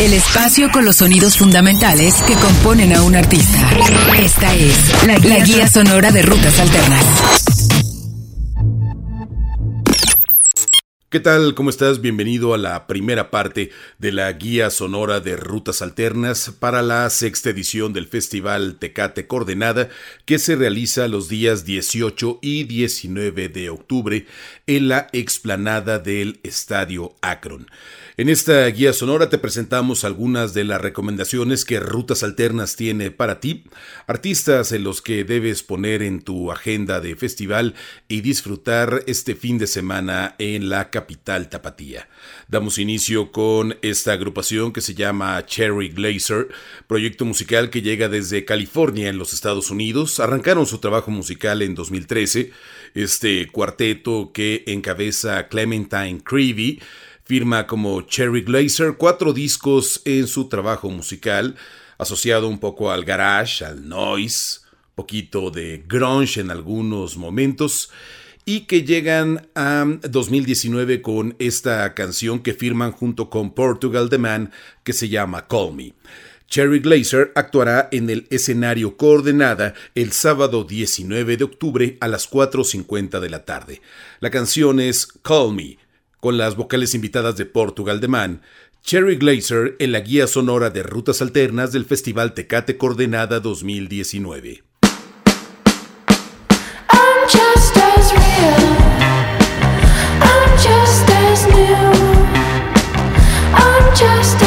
El espacio con los sonidos fundamentales que componen a un artista. Esta es la guía, sonora de Rutas Alternas. ¿Qué tal? ¿Cómo estás? Bienvenido a la primera parte de la guía sonora de Rutas Alternas para la sexta edición del Festival Tecate Coordenada que se realiza los días 18 y 19 de octubre en la explanada del Estadio Akron. En esta guía sonora te presentamos algunas de las recomendaciones que Rutas Alternas tiene para ti, artistas en los que debes poner en tu agenda de festival y disfrutar este fin de semana en la capital tapatía. Damos inicio con esta agrupación que se llama Cherry Glazer, proyecto musical que llega desde California en los Estados Unidos. Arrancaron su trabajo musical en 2013, este cuarteto que encabeza Clementine Creevy Firma como Cherry Glazer cuatro discos en su trabajo musical, asociado un poco al garage, al noise, poquito de grunge en algunos momentos, y que llegan a 2019 con esta canción que firman junto con Portugal The Man que se llama Call Me. Cherry Glazer actuará en el escenario Coordenada el sábado 19 de octubre a las 4.50 de la tarde. La canción es Call Me, con las vocales invitadas de Portugal de Man, Cherry Glazer en la guía sonora de rutas alternas del Festival Tecate Coordenada 2019. Esta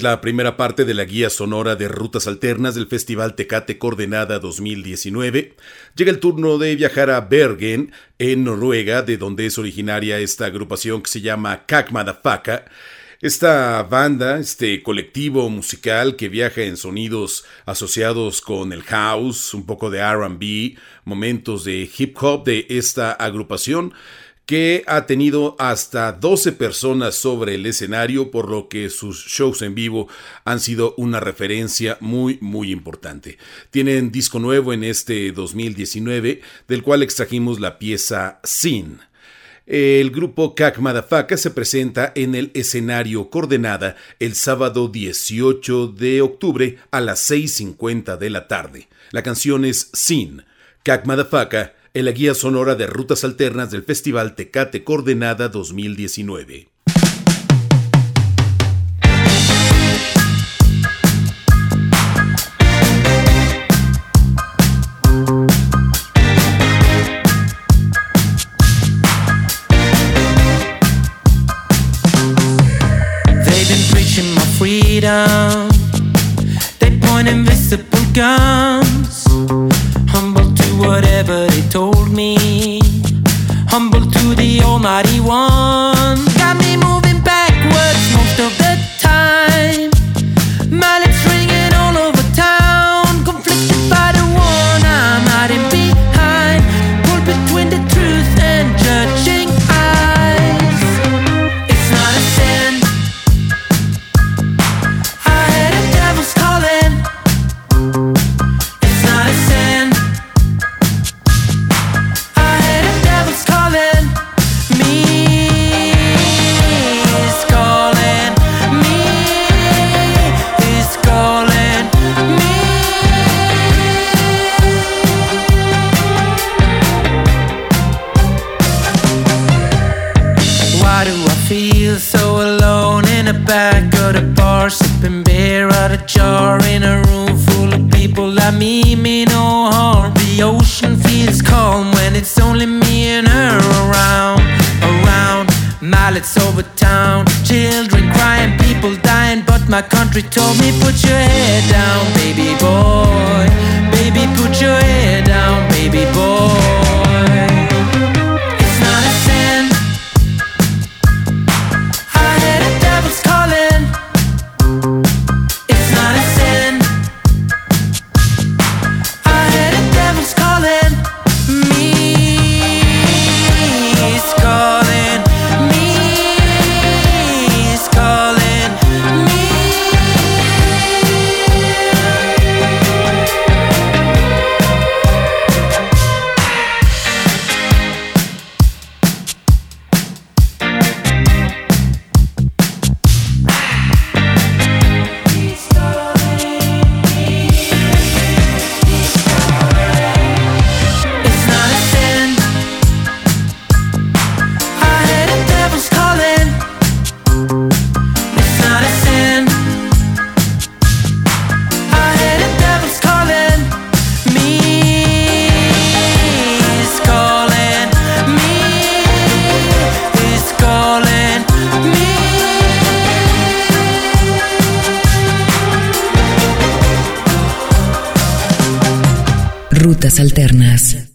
es la primera parte de la guía sonora de rutas alternas del Festival Tecate Coordenada 2019. Llega el turno de viajar a Bergen, en Noruega, de donde es originaria esta agrupación que se llama Kakmadafaka. Esta banda, este colectivo musical que viaja en sonidos asociados con el house, un poco de RB, momentos de hip hop de esta agrupación, que ha tenido hasta 12 personas sobre el escenario, por lo que sus shows en vivo han sido una referencia muy, muy importante. Tienen disco nuevo en este 2019, del cual extrajimos la pieza Sin. El grupo Cac Madafaka se presenta en el escenario Coordenada el sábado 18 de octubre a las 6.50 de la tarde. La canción es Sin. Cac Madafaka en la guía sonora de rutas alternas del Festival Tecate Coordenada 2019. freedom. They point invisible guns, humble to whatever they told me, humble to the Almighty One. Got me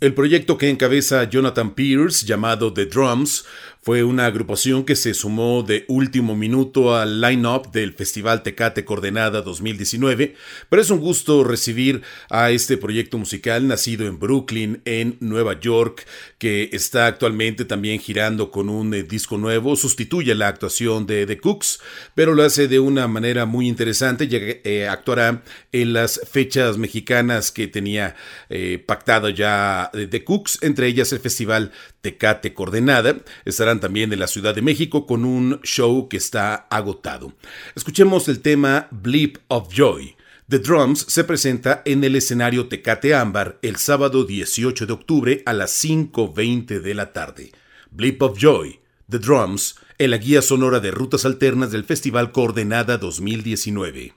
El proyecto que encabeza Jonathan Pierce, llamado The Drums, fue una agrupación que se sumó de último minuto al line-up del Festival Tecate Coordenada 2019, pero es un gusto recibir a este proyecto musical nacido en Brooklyn, en Nueva York, que está actualmente también girando con un eh, disco nuevo, sustituye la actuación de The Cooks, pero lo hace de una manera muy interesante, ya que eh, actuará en las fechas mexicanas que tenía eh, pactado ya eh, The Cooks, entre ellas el Festival Tecate Coordenada. Estarán también en la Ciudad de México con un show que está agotado. Escuchemos el tema Bleep of Joy. The Drums se presenta en el escenario Tecate Ámbar el sábado 18 de octubre a las 5.20 de la tarde. Bleep of Joy, The Drums, en la guía sonora de rutas alternas del Festival Coordenada 2019.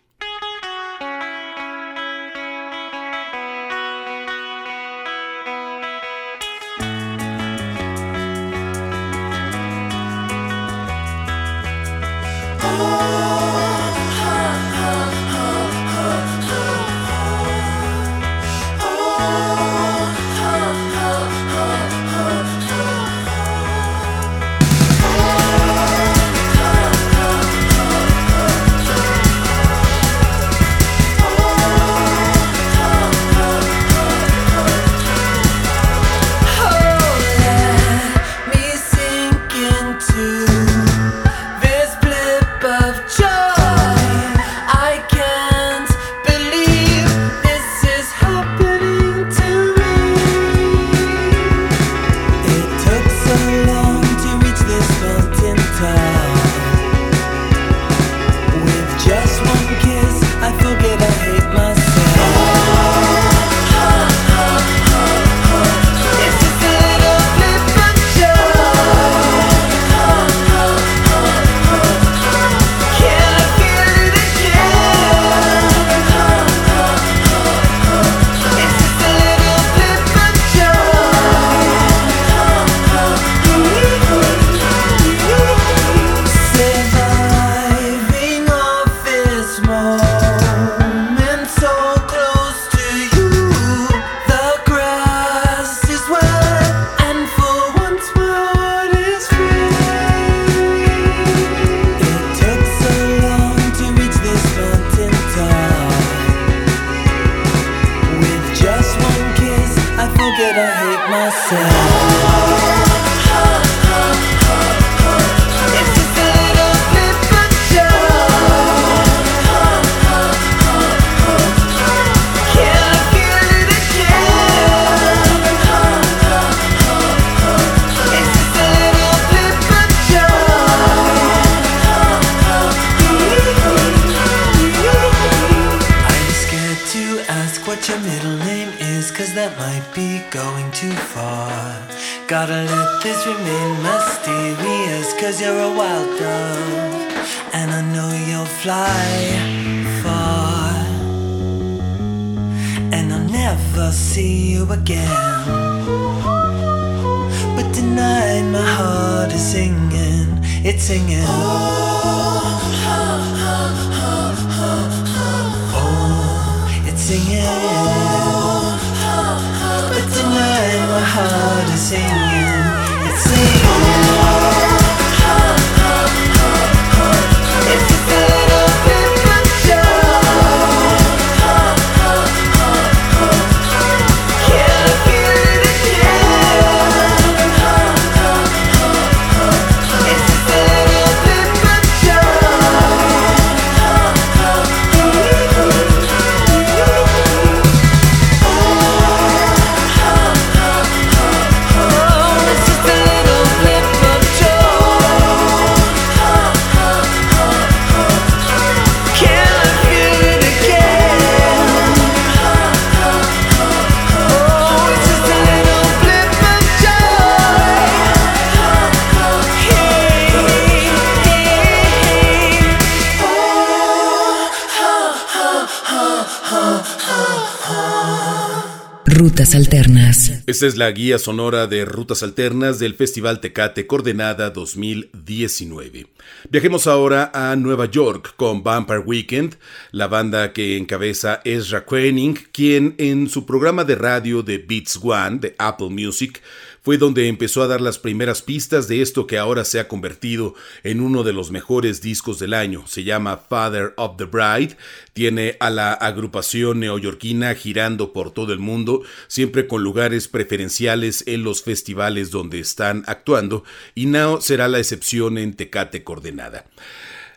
Esta es la guía sonora de Rutas Alternas del Festival Tecate Coordenada 2019. Viajemos ahora a Nueva York con Vampire Weekend, la banda que encabeza Ezra Koenig, quien en su programa de radio de Beats One de Apple Music fue donde empezó a dar las primeras pistas de esto que ahora se ha convertido en uno de los mejores discos del año. Se llama Father of the Bride, tiene a la agrupación neoyorquina girando por todo el mundo, siempre con lugares preferenciales en los festivales donde están actuando, y no será la excepción en Tecate Coordenada.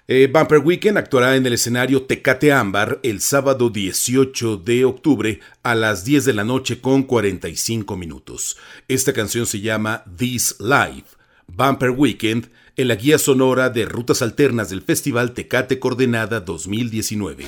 Eh, Bumper Weekend actuará en el escenario Tecate Ámbar el sábado 18 de octubre a las 10 de la noche con 45 minutos. Esta canción se llama This Life. Bumper Weekend en la guía sonora de rutas alternas del Festival Tecate Coordenada 2019.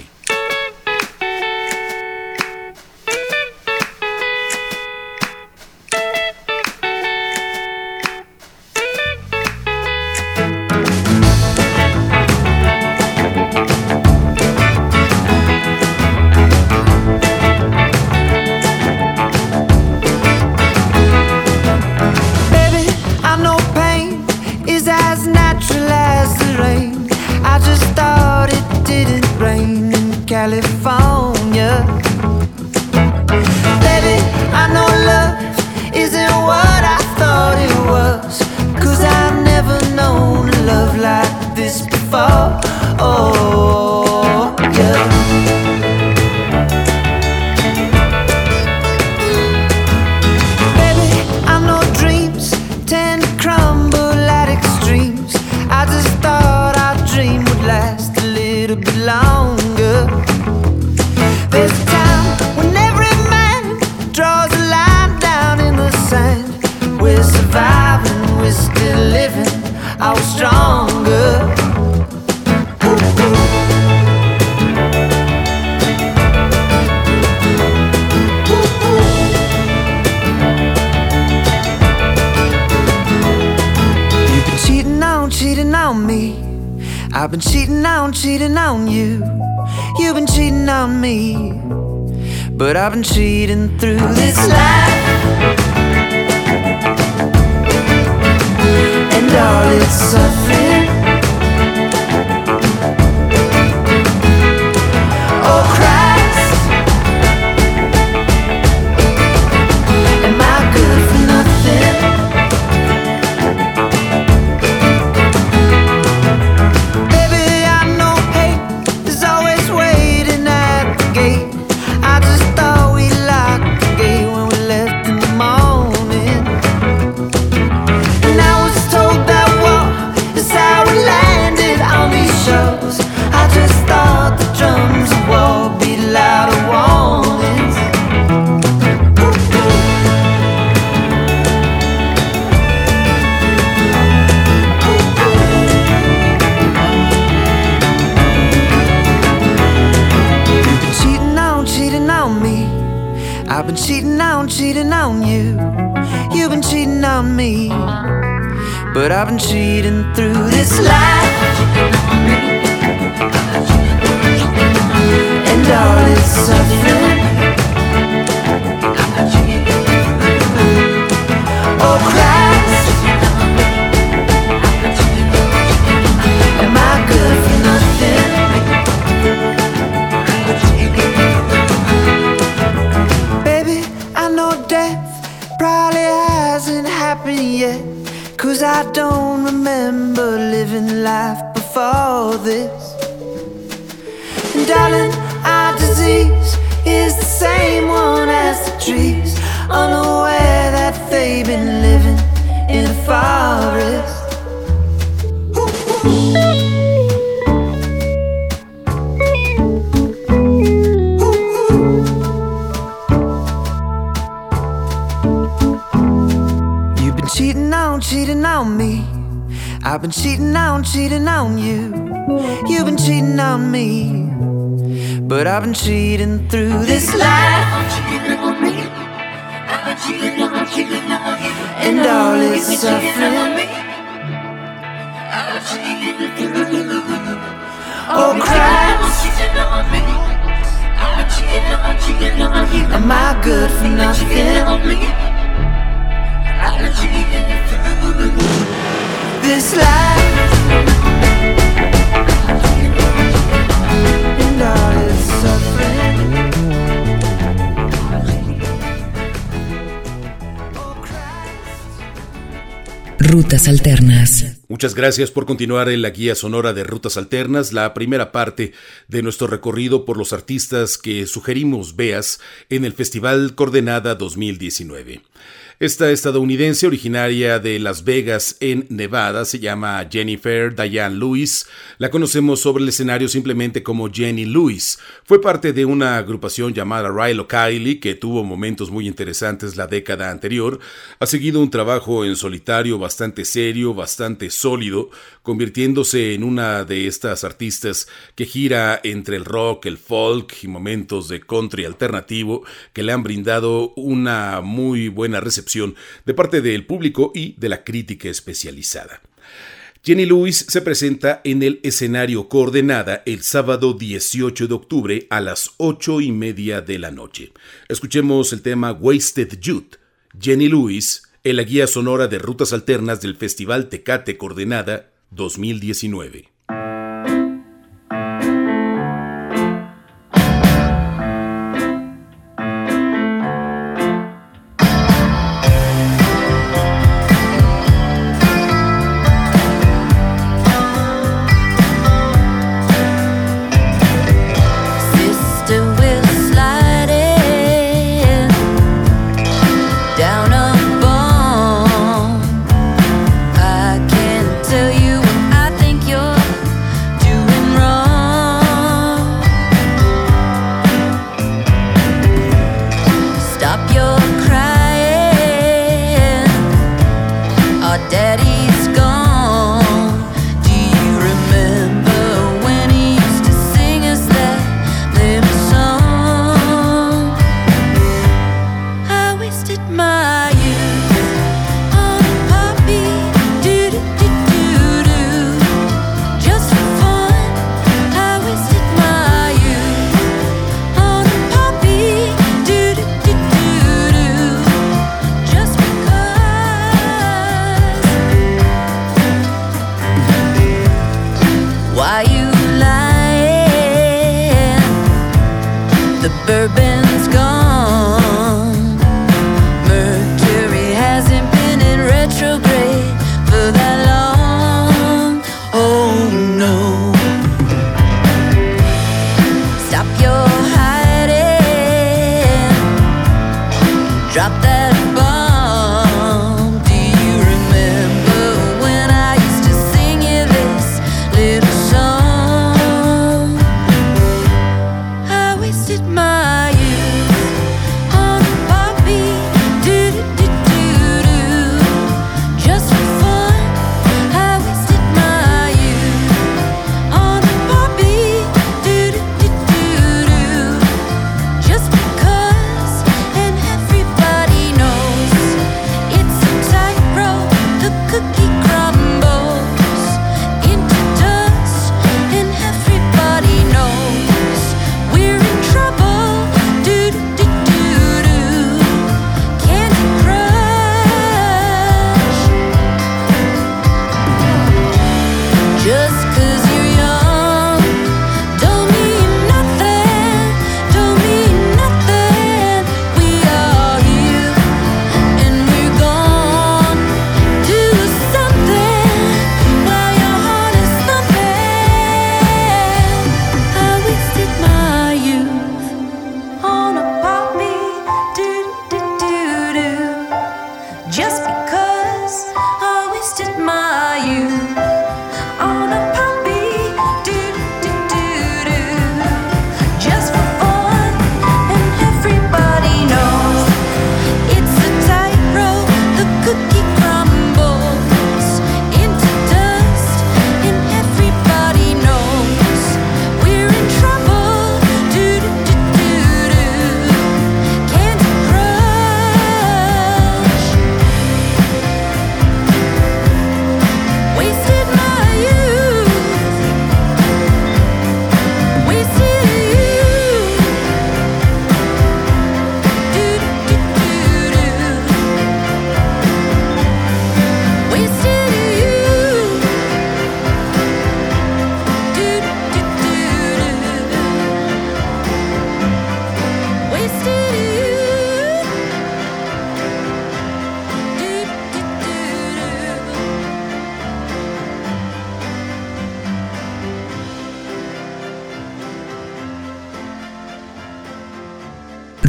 Cheating on me. But I've been cheating through this life. And all its suffering. Oh know death probably hasn't happened yet. Cause I don't remember living life before this. And darling, our disease is the same one as the trees. Unaware that they've been living in a forest. Cheating on, me. I've been cheating on, cheating on you. You've been cheating on me. But I've been cheating through this life. And all its suffering. Oh, Christ. Am I good for nothing? Rutas Alternas. Muchas gracias por continuar en la guía sonora de Rutas Alternas, la primera parte de nuestro recorrido por los artistas que sugerimos veas en el Festival Coordenada 2019. Esta estadounidense originaria de Las Vegas en Nevada se llama Jennifer Diane Lewis. La conocemos sobre el escenario simplemente como Jenny Lewis. Fue parte de una agrupación llamada Rilo Kiley que tuvo momentos muy interesantes la década anterior. Ha seguido un trabajo en solitario bastante serio, bastante sólido, convirtiéndose en una de estas artistas que gira entre el rock, el folk y momentos de country alternativo que le han brindado una muy buena recepción de parte del público y de la crítica especializada. Jenny Lewis se presenta en el escenario Coordenada el sábado 18 de octubre a las 8 y media de la noche. Escuchemos el tema Wasted Youth. Jenny Lewis en la guía sonora de rutas alternas del Festival Tecate Coordenada 2019.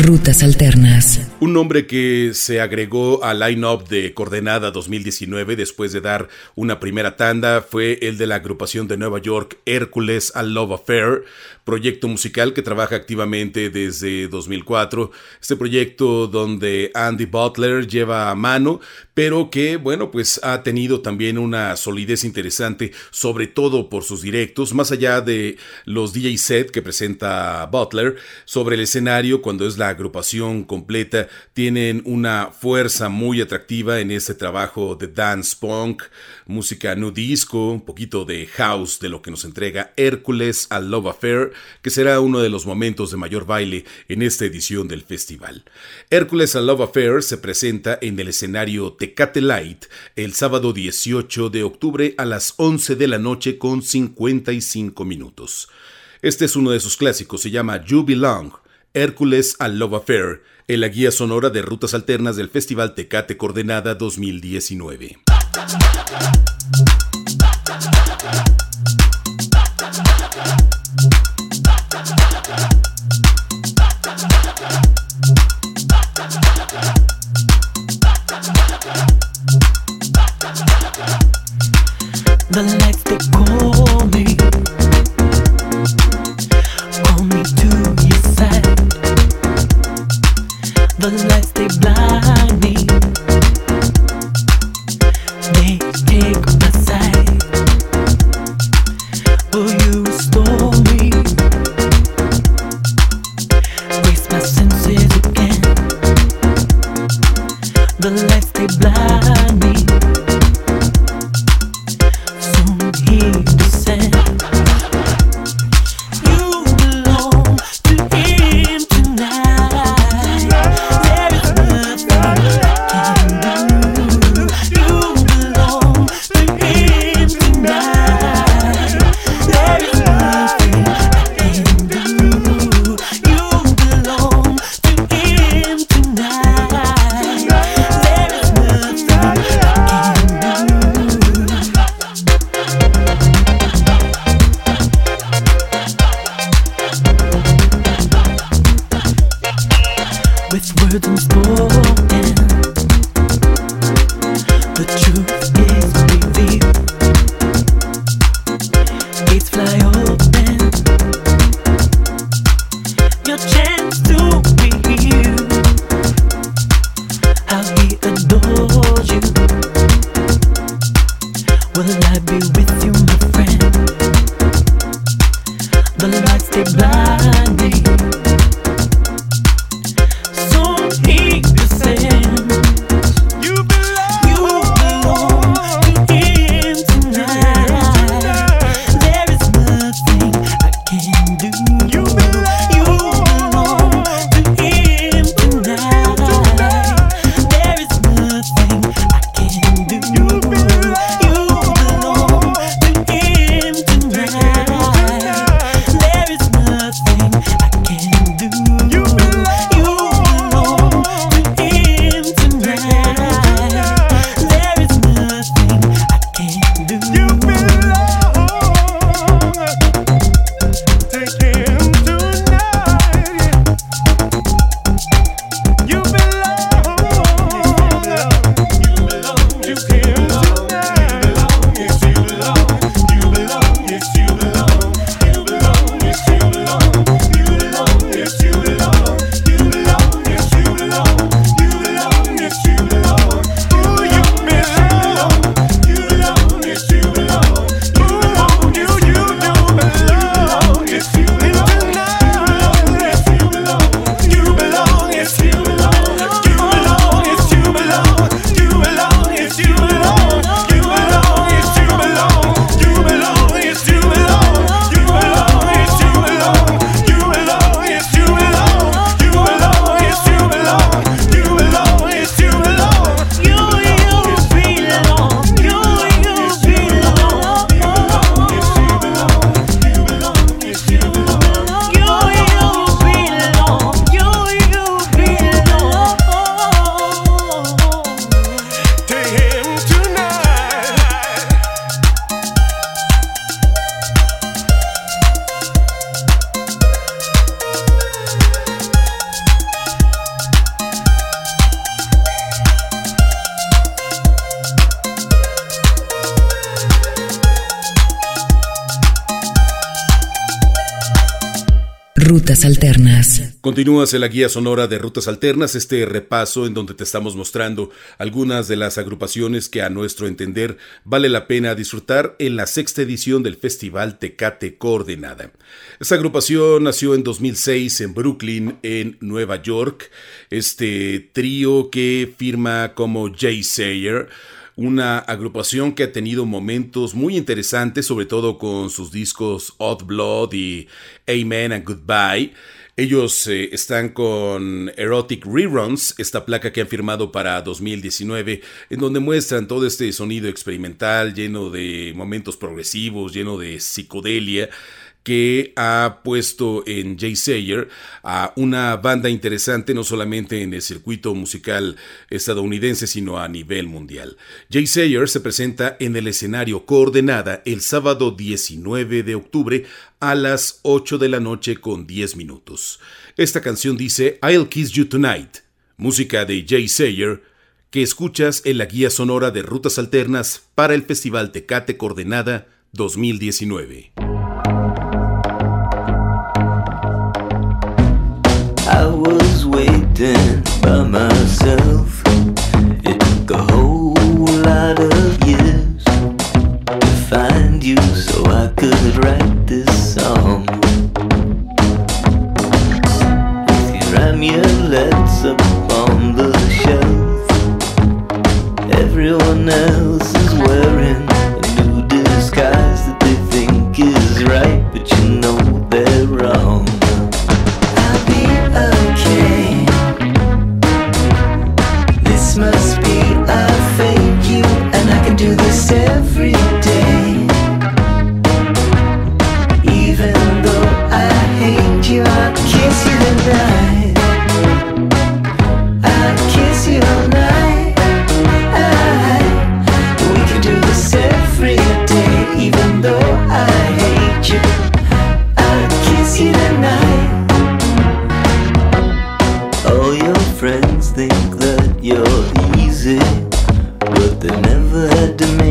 Rutas Alternas. Un nombre que se agregó al line-up de Coordenada 2019 después de dar una primera tanda fue el de la agrupación de Nueva York Hércules a Love Affair, proyecto musical que trabaja activamente desde 2004. Este proyecto donde Andy Butler lleva a mano, pero que, bueno, pues ha tenido también una solidez interesante, sobre todo por sus directos, más allá de los DJ set que presenta Butler sobre el escenario cuando es la agrupación completa tienen una fuerza muy atractiva en este trabajo de dance punk, música nu disco, un poquito de house de lo que nos entrega Hércules a Love Affair, que será uno de los momentos de mayor baile en esta edición del festival. Hércules a Love Affair se presenta en el escenario Tecate Light el sábado 18 de octubre a las 11 de la noche con 55 minutos. Este es uno de sus clásicos, se llama You Belong, Hércules a Love Affair, en la guía sonora de rutas alternas del Festival Tecate Coordenada 2019. Continúas en la guía sonora de Rutas Alternas, este repaso en donde te estamos mostrando algunas de las agrupaciones que a nuestro entender vale la pena disfrutar en la sexta edición del Festival Tecate Coordenada. Esta agrupación nació en 2006 en Brooklyn, en Nueva York. Este trío que firma como Jay Sayer una agrupación que ha tenido momentos muy interesantes, sobre todo con sus discos Odd Blood y Amen and Goodbye. Ellos eh, están con Erotic Reruns, esta placa que han firmado para 2019, en donde muestran todo este sonido experimental lleno de momentos progresivos, lleno de psicodelia que ha puesto en Jay Sayer a una banda interesante no solamente en el circuito musical estadounidense, sino a nivel mundial. Jay Sayer se presenta en el escenario Coordenada el sábado 19 de octubre a las 8 de la noche con 10 minutos. Esta canción dice I'll Kiss You Tonight, música de Jay Sayer, que escuchas en la guía sonora de rutas alternas para el Festival Tecate Coordenada 2019. Was waiting by myself. It took a whole lot of years to find you so I could write this song. Amulets up on the shelf, everyone else is wearing They never had to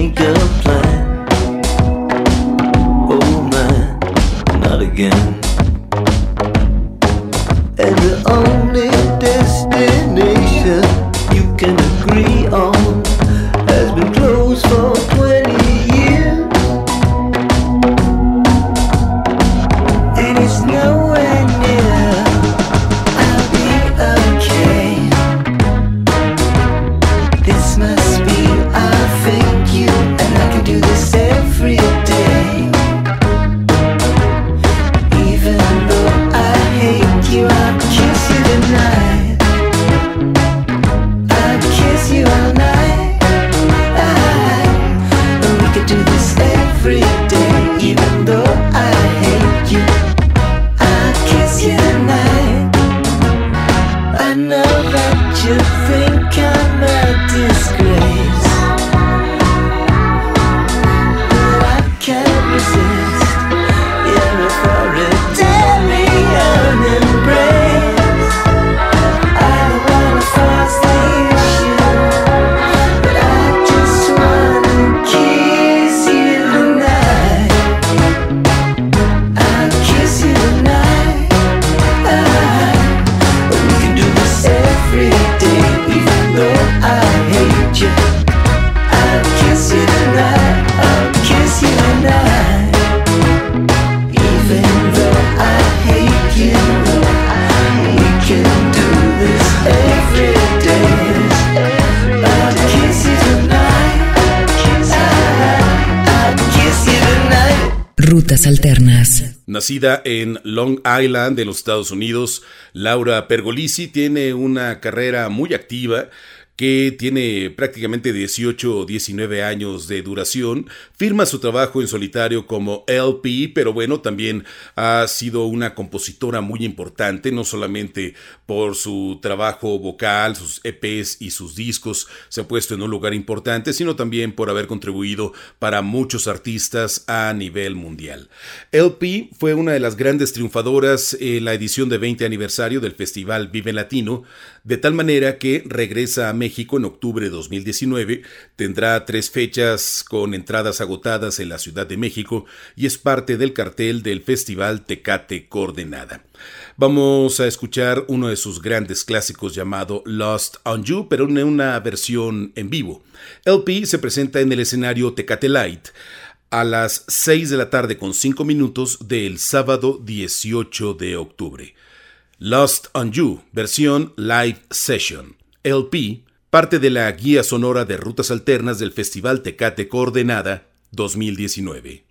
Nacida en Long Island, en los Estados Unidos, Laura Pergolisi tiene una carrera muy activa que tiene prácticamente 18 o 19 años de duración, firma su trabajo en solitario como LP, pero bueno, también ha sido una compositora muy importante, no solamente por su trabajo vocal, sus EPs y sus discos se ha puesto en un lugar importante, sino también por haber contribuido para muchos artistas a nivel mundial. LP fue una de las grandes triunfadoras en la edición de 20 aniversario del Festival Vive Latino, de tal manera que regresa a México en octubre de 2019, tendrá tres fechas con entradas agotadas en la Ciudad de México y es parte del cartel del Festival Tecate Coordenada. Vamos a escuchar uno de sus grandes clásicos llamado Lost on You, pero en una versión en vivo. LP se presenta en el escenario Tecate Light a las 6 de la tarde con 5 minutos del sábado 18 de octubre. Lost on You, versión Live Session. LP, parte de la guía sonora de rutas alternas del Festival Tecate Coordenada 2019.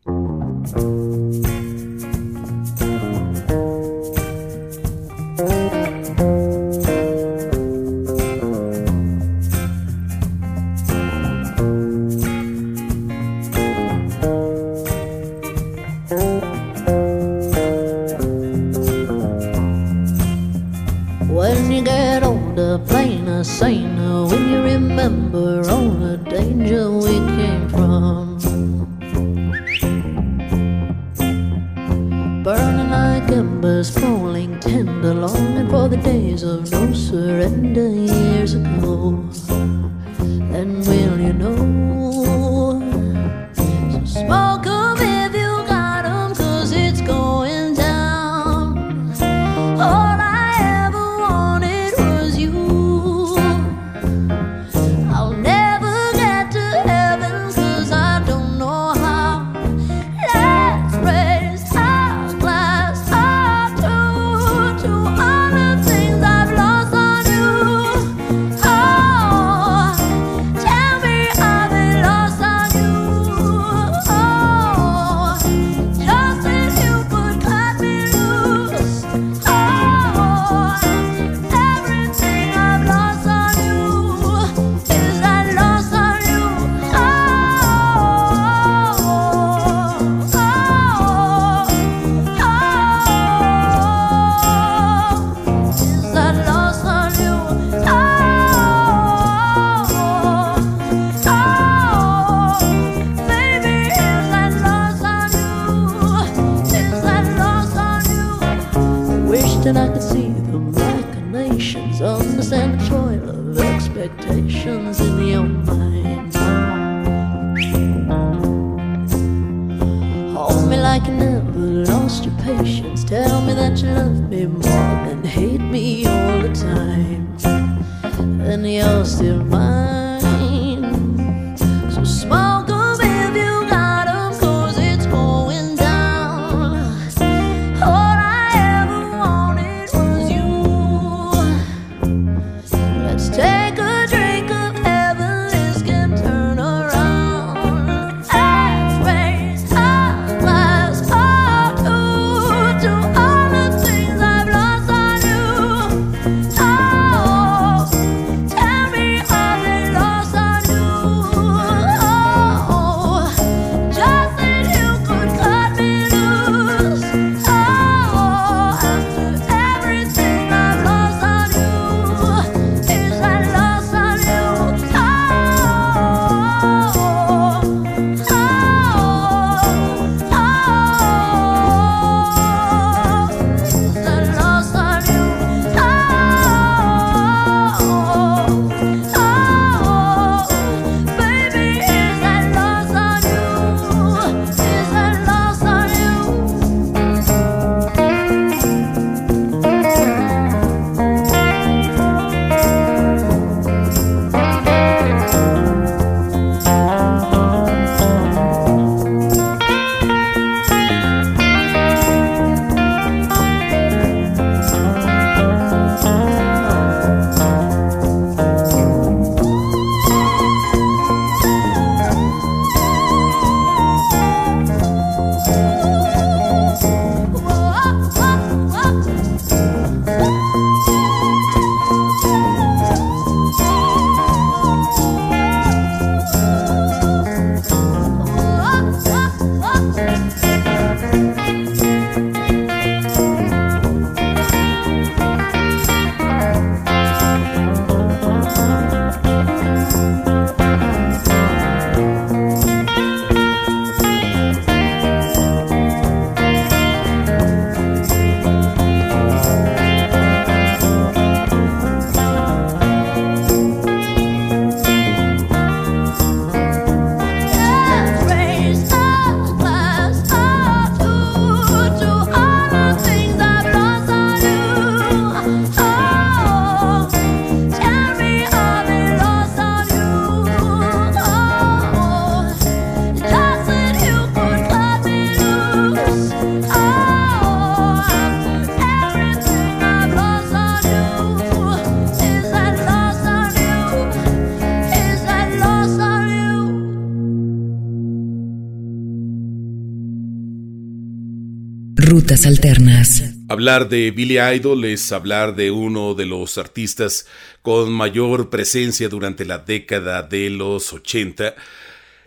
Alternas. Hablar de Billy Idol es hablar de uno de los artistas con mayor presencia durante la década de los 80.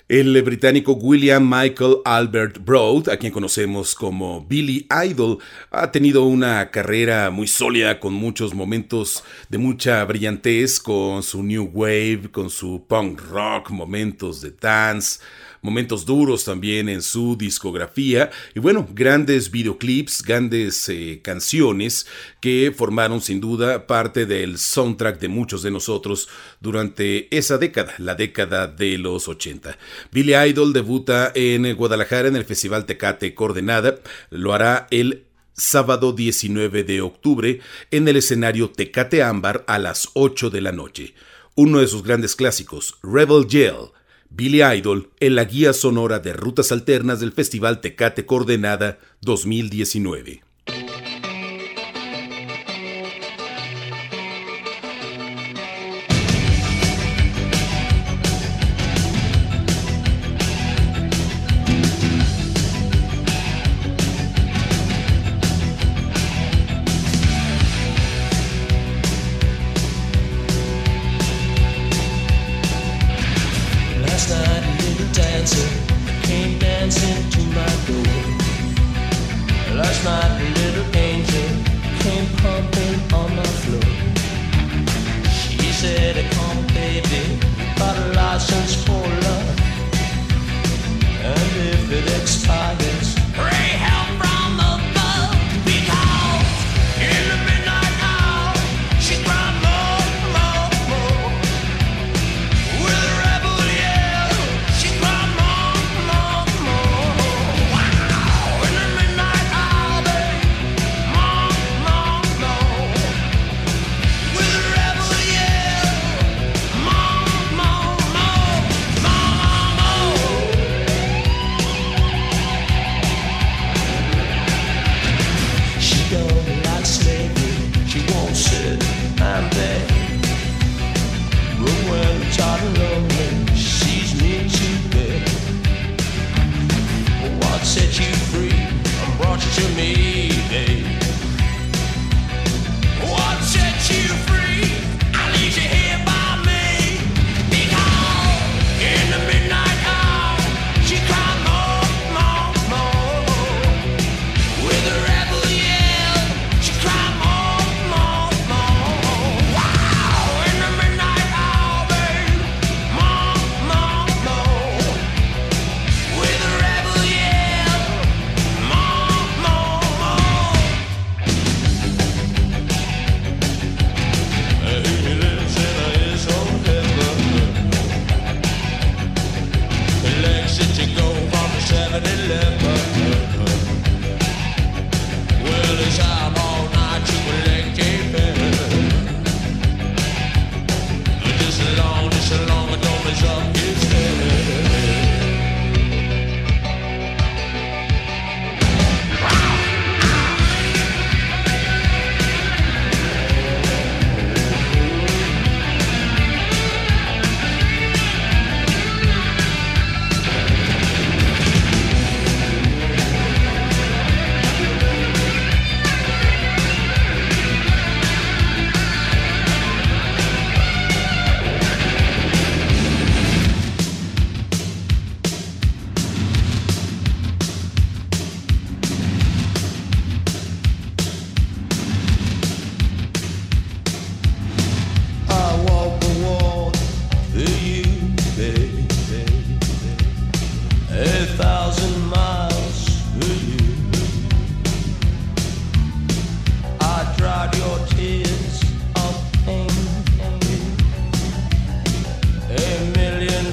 El británico William Michael Albert Broad, a quien conocemos como Billy Idol, ha tenido una carrera muy sólida con muchos momentos de mucha brillantez, con su new wave, con su punk rock, momentos de dance, momentos duros también en su discografía y bueno, grandes videoclips, grandes eh, canciones que formaron sin duda parte del soundtrack de muchos de nosotros durante esa década, la década de los 80. Billy Idol debuta en Guadalajara en el Festival Tecate Coordenada, lo hará el sábado 19 de octubre en el escenario Tecate Ámbar a las 8 de la noche. Uno de sus grandes clásicos, Rebel Yell, Billy Idol en la guía sonora de rutas alternas del Festival Tecate Coordenada 2019.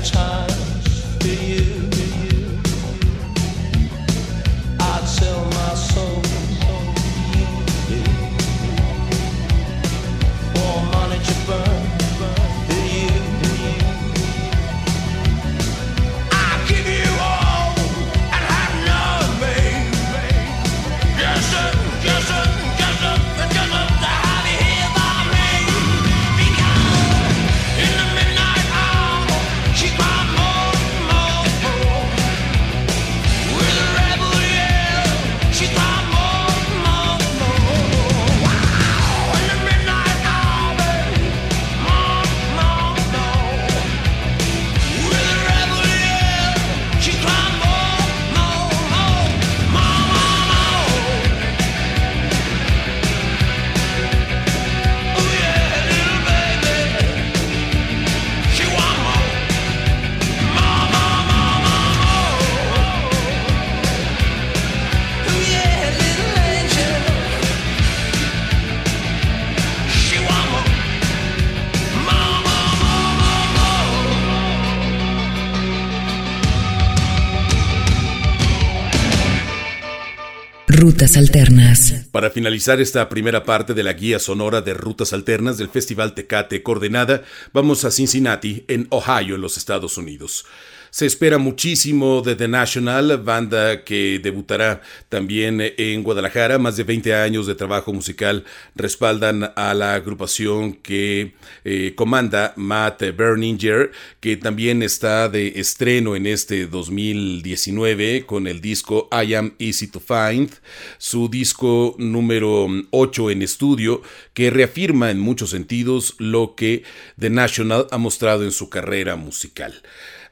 child. Alternas. Para finalizar esta primera parte de la guía sonora de Rutas Alternas del Festival Tecate Coordenada, vamos a Cincinnati, en Ohio, en los Estados Unidos. Se espera muchísimo de The National, banda que debutará también en Guadalajara. Más de 20 años de trabajo musical respaldan a la agrupación que eh, comanda Matt Berninger, que también está de estreno en este 2019 con el disco I Am Easy to Find, su disco número 8 en estudio, que reafirma en muchos sentidos lo que The National ha mostrado en su carrera musical.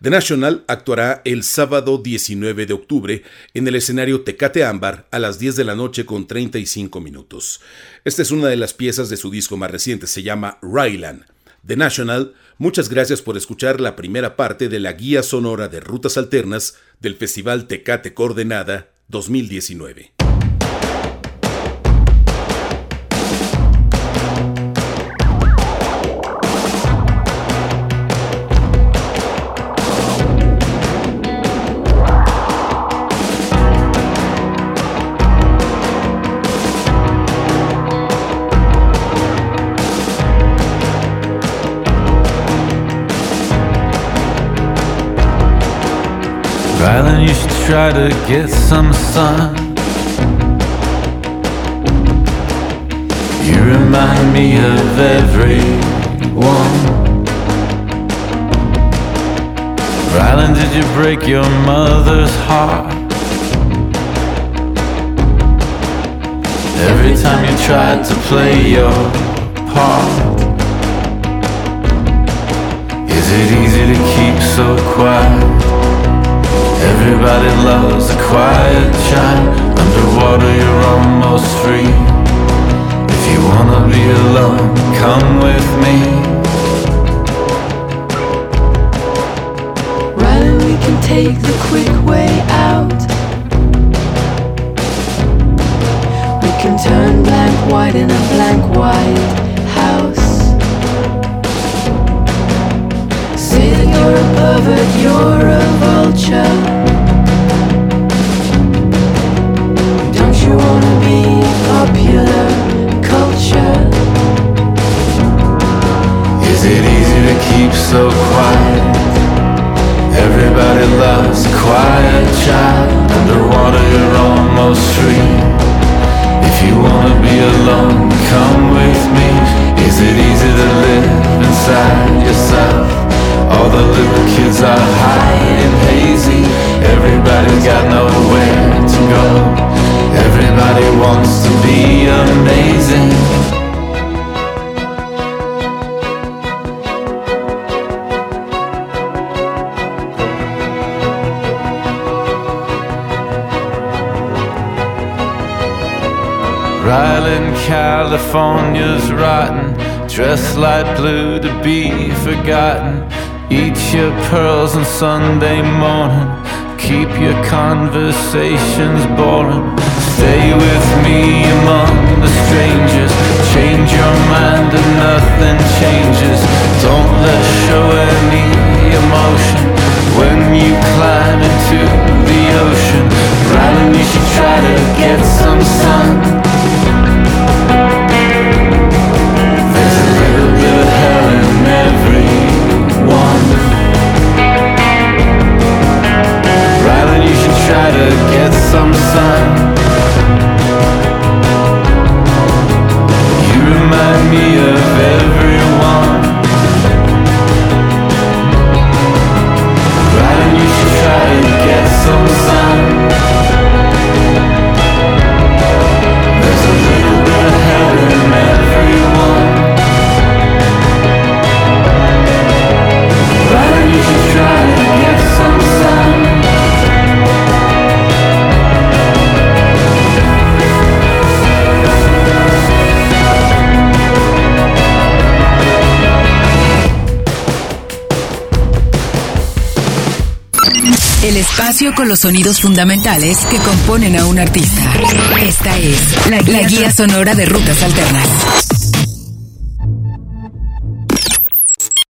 The National actuará el sábado 19 de octubre en el escenario Tecate Ámbar a las 10 de la noche con 35 minutos. Esta es una de las piezas de su disco más reciente, se llama Ryland. The National, muchas gracias por escuchar la primera parte de la guía sonora de rutas alternas del Festival Tecate Coordenada 2019. Try to get some sun. You remind me of everyone. Rylan, did you break your mother's heart? Every time you tried to play your part. Is it easy to keep so quiet? Everybody loves a quiet child. Underwater, you're almost free. If you wanna be alone, come with me. Rylan, we can take the quick way out. We can turn blank white in a blank white you're a pervert, you're a vulture. Don't you wanna be popular culture? Is it easy to keep so quiet? Everybody loves a quiet child. Underwater, you're almost free. If you wanna be alone, come with me. Is it easy to live inside yourself? All the little kids are high and hazy. Everybody's got nowhere to go. Everybody wants to be amazing. Ryland, California's rotten. Dressed light blue to be forgotten. Eat your pearls on Sunday morning. Keep your conversations boring. Stay with me among the strangers. Change your mind and nothing changes. Don't let show any emotion when you climb into the ocean. Ryland, you should try to get some sun. Try to get some sun. You remind me of everyone. Con los sonidos fundamentales que componen a un artista. Esta es la, la guía sonora de rutas alternas.